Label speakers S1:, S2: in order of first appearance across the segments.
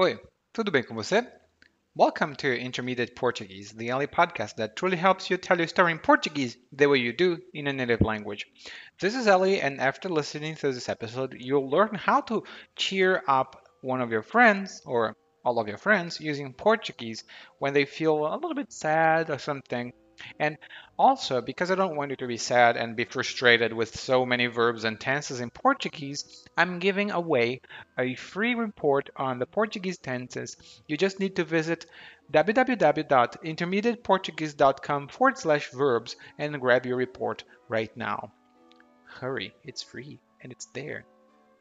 S1: Oi, tudo bem com você? Welcome to Intermediate Portuguese, the only podcast that truly helps you tell your story in Portuguese the way you do in a native language. This is Ellie, and after listening to this episode, you'll learn how to cheer up one of your friends or all of your friends using Portuguese when they feel a little bit sad or something. And also, because I don't want you to be sad and be frustrated with so many verbs and tenses in Portuguese, I'm giving away a free report on the Portuguese tenses. You just need to visit www.intermediateportuguese.com forward slash verbs and grab your report right now. Hurry, it's free and it's there.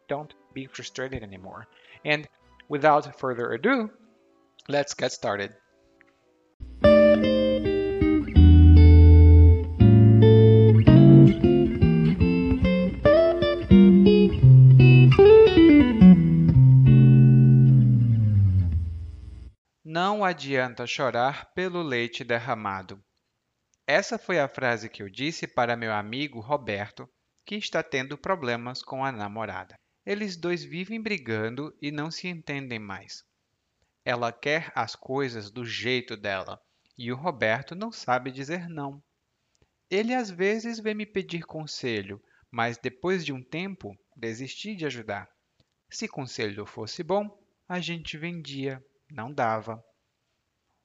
S1: Don't be frustrated anymore. And without further ado, let's get started. Adianta chorar pelo leite derramado. Essa foi a frase que eu disse para meu amigo Roberto, que está tendo problemas com a namorada. Eles dois vivem brigando e não se entendem mais. Ela quer as coisas do jeito dela e o Roberto não sabe dizer não. Ele às vezes vem me pedir conselho, mas depois de um tempo desisti de ajudar. Se conselho fosse bom, a gente vendia, não dava.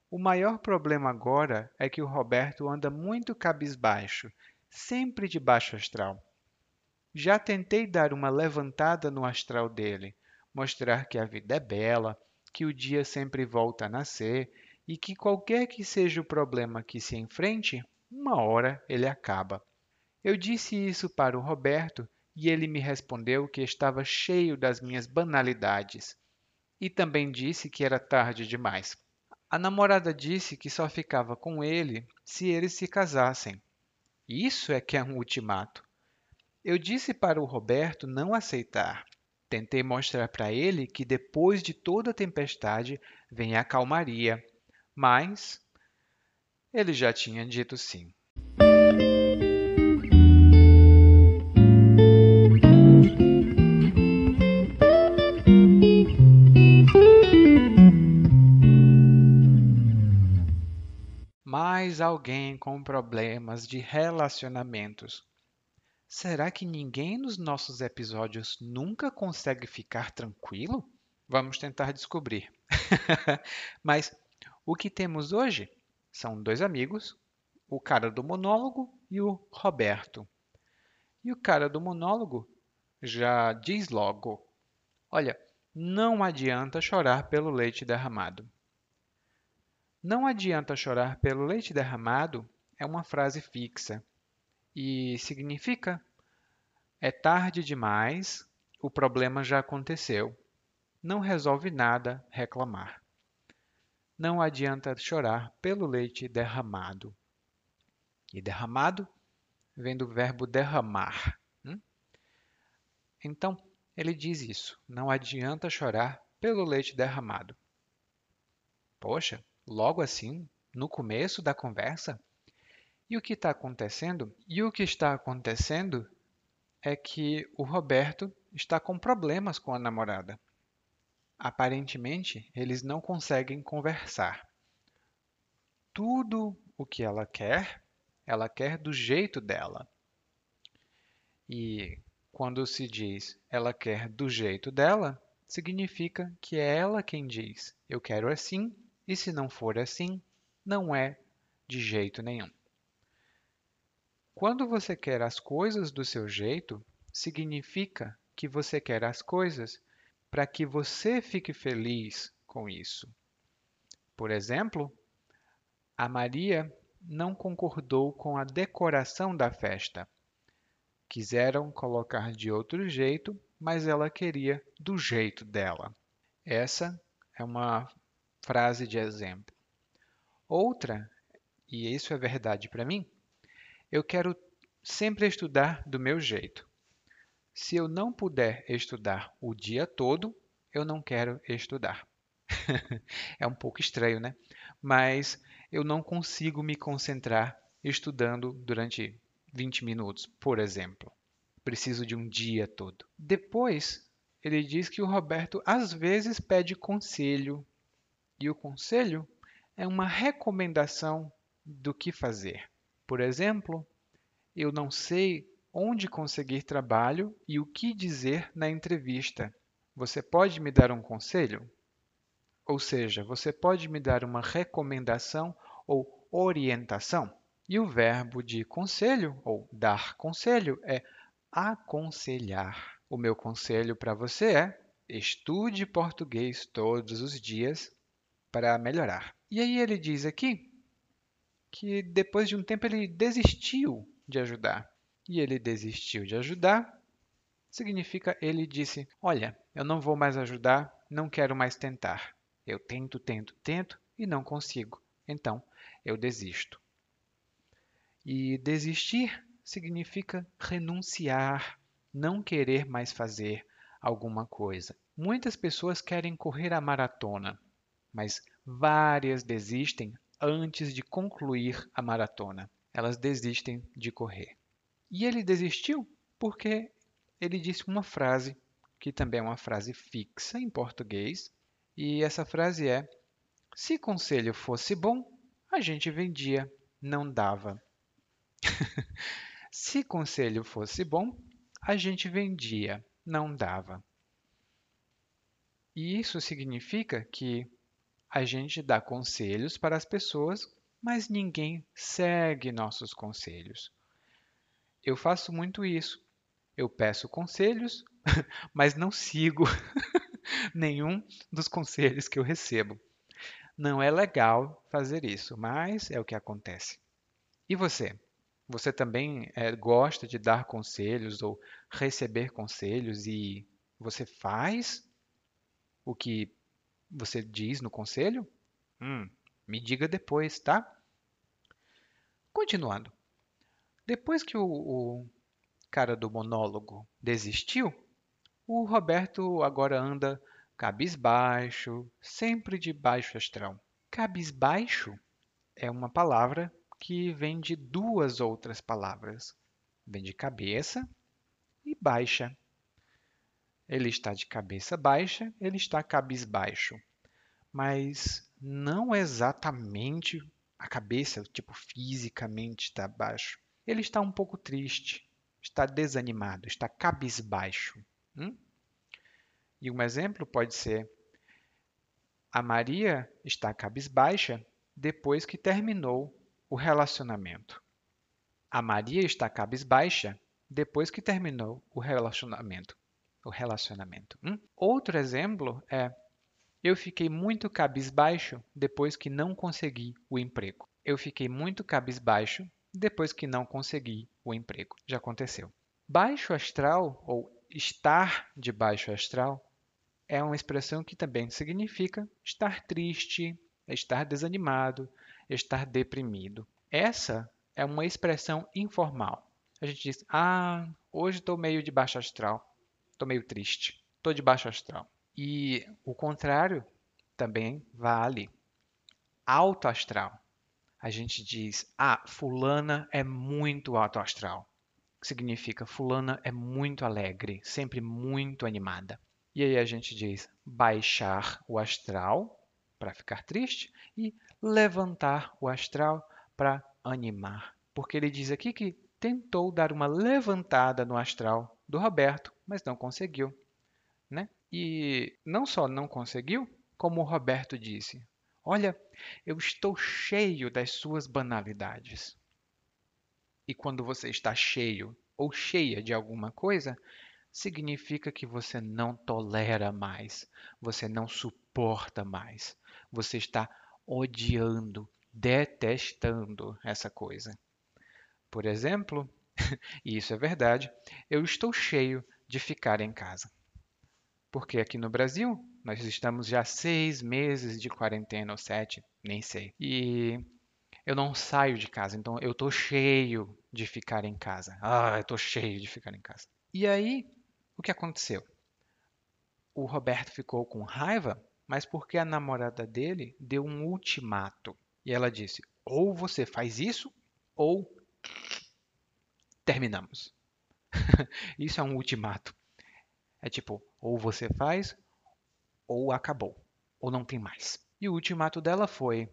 S1: O maior problema agora é que o Roberto anda muito cabisbaixo, sempre de baixo astral. Já tentei dar uma levantada no astral dele, mostrar que a vida é bela, que o dia sempre volta a nascer e que qualquer que seja o problema que se enfrente, uma hora ele acaba. Eu disse isso para o Roberto e ele me respondeu que estava cheio das minhas banalidades. E também disse que era tarde demais. A namorada disse que só ficava com ele se eles se casassem. Isso é que é um ultimato. Eu disse para o Roberto não aceitar. Tentei mostrar para ele que depois de toda a tempestade vem a calmaria, mas ele já tinha dito sim. Alguém com problemas de relacionamentos. Será que ninguém nos nossos episódios nunca consegue ficar tranquilo? Vamos tentar descobrir. Mas o que temos hoje são dois amigos, o cara do monólogo e o Roberto. E o cara do monólogo já diz logo: Olha, não adianta chorar pelo leite derramado. Não adianta chorar pelo leite derramado é uma frase fixa e significa é tarde demais, o problema já aconteceu. Não resolve nada reclamar. Não adianta chorar pelo leite derramado. E derramado vem do verbo derramar. Hum? Então, ele diz isso. Não adianta chorar pelo leite derramado. Poxa, logo assim, no começo da conversa? E o que está acontecendo? E o que está acontecendo é que o Roberto está com problemas com a namorada. Aparentemente, eles não conseguem conversar. Tudo o que ela quer, ela quer do jeito dela. E quando se diz ela quer do jeito dela, significa que é ela quem diz eu quero assim e se não for assim, não é de jeito nenhum. Quando você quer as coisas do seu jeito, significa que você quer as coisas para que você fique feliz com isso. Por exemplo, a Maria não concordou com a decoração da festa. Quiseram colocar de outro jeito, mas ela queria do jeito dela. Essa é uma frase de exemplo. Outra, e isso é verdade para mim, eu quero sempre estudar do meu jeito. Se eu não puder estudar o dia todo, eu não quero estudar. é um pouco estranho, né? Mas eu não consigo me concentrar estudando durante 20 minutos, por exemplo. Preciso de um dia todo. Depois, ele diz que o Roberto às vezes pede conselho, e o conselho é uma recomendação do que fazer. Por exemplo, eu não sei onde conseguir trabalho e o que dizer na entrevista. Você pode me dar um conselho? Ou seja, você pode me dar uma recomendação ou orientação? E o verbo de conselho ou dar conselho é aconselhar. O meu conselho para você é: estude português todos os dias para melhorar. E aí ele diz aqui que depois de um tempo ele desistiu de ajudar. E ele desistiu de ajudar significa ele disse: Olha, eu não vou mais ajudar, não quero mais tentar. Eu tento, tento, tento e não consigo. Então, eu desisto. E desistir significa renunciar, não querer mais fazer alguma coisa. Muitas pessoas querem correr a maratona, mas várias desistem antes de concluir a maratona. Elas desistem de correr. E ele desistiu porque ele disse uma frase que também é uma frase fixa em português, e essa frase é: Se conselho fosse bom, a gente vendia, não dava. Se conselho fosse bom, a gente vendia, não dava. E isso significa que a gente dá conselhos para as pessoas, mas ninguém segue nossos conselhos. Eu faço muito isso. Eu peço conselhos, mas não sigo nenhum dos conselhos que eu recebo. Não é legal fazer isso, mas é o que acontece. E você? Você também é, gosta de dar conselhos ou receber conselhos e você faz o que você diz no conselho? Hum, me diga depois, tá? Continuando. Depois que o, o cara do monólogo desistiu, o Roberto agora anda cabisbaixo, sempre de baixo astral. Cabisbaixo é uma palavra que vem de duas outras palavras. Vem de cabeça e baixa. Ele está de cabeça baixa, ele está cabisbaixo. Mas não exatamente a cabeça, tipo, fisicamente está baixo. Ele está um pouco triste, está desanimado, está cabisbaixo. Hum? E um exemplo pode ser: a Maria está cabisbaixa depois que terminou o relacionamento. A Maria está cabisbaixa depois que terminou o relacionamento. O relacionamento. Hum? Outro exemplo é: eu fiquei muito cabisbaixo depois que não consegui o emprego. Eu fiquei muito cabisbaixo depois que não consegui o emprego. Já aconteceu. Baixo astral ou estar de baixo astral é uma expressão que também significa estar triste, estar desanimado, estar deprimido. Essa é uma expressão informal. A gente diz: Ah, hoje estou meio de baixo astral, estou meio triste, estou de baixo astral. E o contrário também vale. Alto astral. A gente diz: Ah, Fulana é muito alto astral. Significa Fulana é muito alegre, sempre muito animada. E aí a gente diz baixar o astral para ficar triste e levantar o astral para animar. Porque ele diz aqui que tentou dar uma levantada no astral do Roberto, mas não conseguiu. Né? E não só não conseguiu, como o Roberto disse: Olha, eu estou cheio das suas banalidades. E quando você está cheio ou cheia de alguma coisa, significa que você não tolera mais, você não suporta mais, você está odiando, detestando essa coisa. Por exemplo, e isso é verdade, eu estou cheio de ficar em casa. Porque aqui no Brasil, nós estamos já seis meses de quarentena, ou sete, nem sei. E eu não saio de casa, então eu estou cheio de ficar em casa. Ah, eu estou cheio de ficar em casa. E aí, o que aconteceu? O Roberto ficou com raiva mas porque a namorada dele deu um ultimato. E ela disse: ou você faz isso, ou terminamos. isso é um ultimato. É tipo, ou você faz, ou acabou, ou não tem mais. E o ultimato dela foi: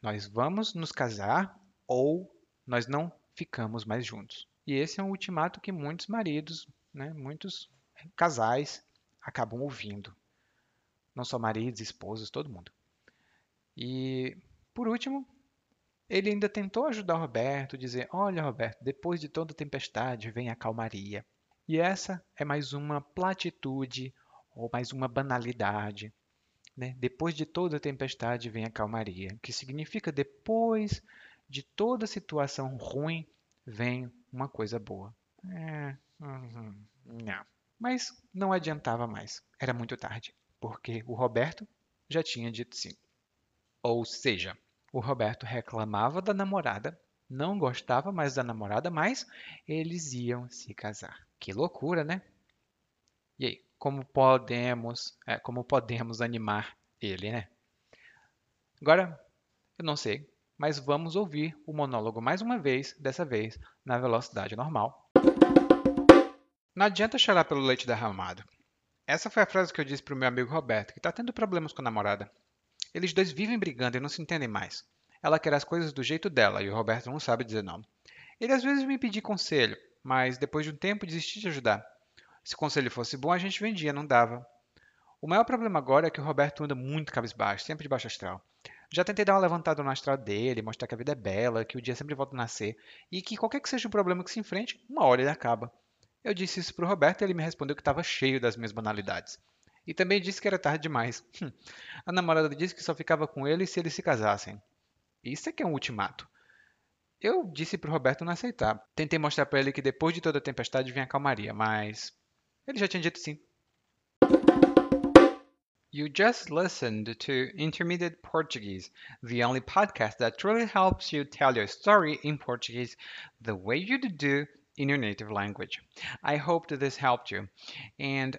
S1: nós vamos nos casar ou nós não ficamos mais juntos. E esse é um ultimato que muitos maridos, né, muitos casais acabam ouvindo. Não só maridos, esposos, todo mundo. E, por último, ele ainda tentou ajudar Roberto, dizer: Olha, Roberto, depois de toda tempestade vem a calmaria. E essa é mais uma platitude ou mais uma banalidade. Né? Depois de toda tempestade vem a calmaria, que significa depois de toda situação ruim vem uma coisa boa. É, uhum, não. Mas não adiantava mais. Era muito tarde, porque o Roberto já tinha dito sim. Ou seja, o Roberto reclamava da namorada, não gostava mais da namorada, mas eles iam se casar. Que loucura, né? E aí, como podemos, é, como podemos animar ele, né? Agora, eu não sei, mas vamos ouvir o monólogo mais uma vez, dessa vez na velocidade normal. Não adianta chorar pelo leite derramado. Essa foi a frase que eu disse para o meu amigo Roberto, que está tendo problemas com a namorada. Eles dois vivem brigando e não se entendem mais. Ela quer as coisas do jeito dela e o Roberto não sabe dizer não. Ele às vezes me pedia conselho, mas depois de um tempo desisti de ajudar. Se o conselho fosse bom, a gente vendia, não dava. O maior problema agora é que o Roberto anda muito cabisbaixo, sempre de baixo astral. Já tentei dar uma levantada no astral dele, mostrar que a vida é bela, que o dia sempre volta a nascer e que qualquer que seja o problema que se enfrente, uma hora ele acaba. Eu disse isso pro Roberto e ele me respondeu que estava cheio das minhas banalidades. E também disse que era tarde demais. Hum. A namorada disse que só ficava com ele se eles se casassem. Isso é que é um ultimato. Eu disse pro Roberto não aceitar. Tentei mostrar para ele que depois de toda a tempestade vinha a calmaria, mas ele já tinha dito sim. You just listened to Intermediate Portuguese, the only podcast that truly helps you tell your story in Portuguese the way you do in your native language. I hope that this helped you. And